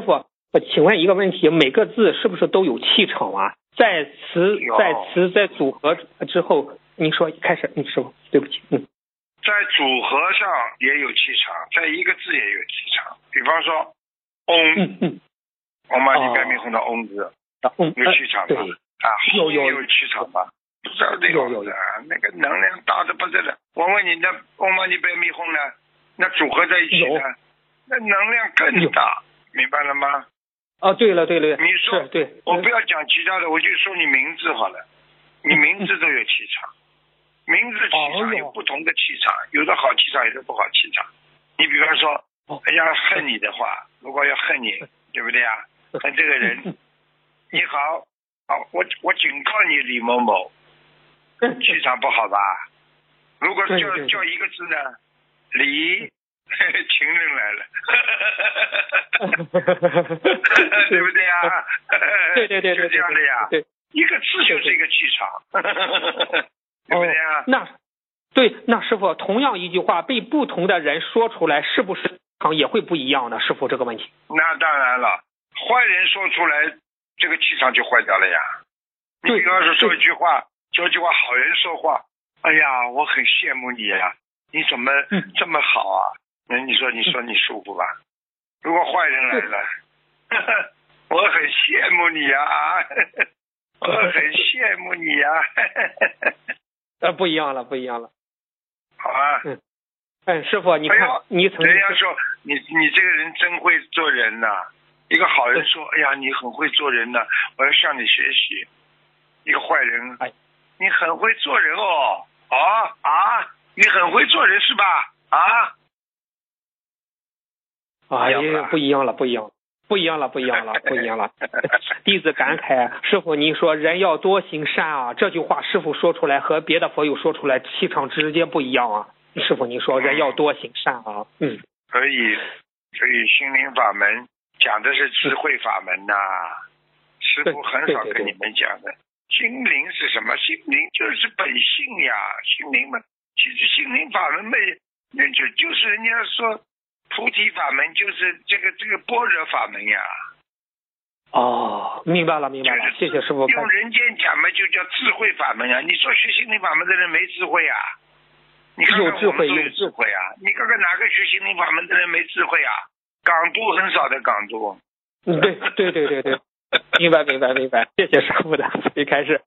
傅，我请问一个问题，每个字是不是都有气场啊？在词在词在组合之后，您说开始，嗯，师傅，对不起，嗯，在组合上也有气场，在一个字也有气场。比方说，嗡，嗯嗯，嗡嘛哦呢叭咪吽的嗡字啊嗯，有气场对吧？，啊，有有轰有气场吧？不知道这有有样子啊，那个能量大的不得了。我问你，那嗡嘛呢叭咪吽呢？那组合在一起呢有？那能量更大，明白了吗？哦，对了对了，你说对，我不要讲其他的，我就说你名字好了，你名字都有气场，名字气场有不同的气场，有的好气场，有的不好气场。你比方说哦，人家恨你的话，如果要恨你，对不对啊？恨这个人，你好，好，我我警告你李某某，嗯 气场不好吧？如果叫叫一个字呢，李，情人来了，对不对啊？对对对对就这样的呀。对，一个字就是一个气场，对不对啊？那对，那师傅同样一句话被不同的人说出来，是不是场也会不一样呢？师傅这个问题。那当然了，坏人说出来，这个气场就坏掉了呀。你对比方说说一句话，说一句话，好人说话，哎呀，我很羡慕你呀，你怎么嗯这么好啊？那你说，你说你舒服吧？如果坏人来了，我很羡慕你呀，我很羡慕你呀，呃，不一样了，不一样了。好啊。嗯，师傅，你看你曾经人家说你你这个人真会做人呐、一个好人说：“哎呀，你很会做人呐、我要向你学习。”一个坏人，哎。你很会做人哦，啊啊，你很会做人是吧？啊，哎要不一样了，不一样了，不一样了，不一样了，不一样了。弟子感慨，师傅您说人要多行善啊，这句话师傅说出来和别的佛友说出来气场直接不一样啊。师傅您说人要多行善啊，嗯，所以所以心灵法门讲的是智慧法门呐、师傅很少跟你们讲的。心灵是什么？心灵就是本性呀，心灵嘛，其实心灵法门没，那就就是人家说菩提法门就是这个这个般若法门呀。哦，明白了，明白了，谢谢师傅。用人间讲嘛，就叫智慧法门啊。你说学心灵法门的人没智慧啊？你看看有智慧我们都有有智慧啊！你看看哪个学心灵法门的人没智慧啊？港督很少的港督。嗯，对对对对对，明白明白明白，谢谢师傅的，一开始。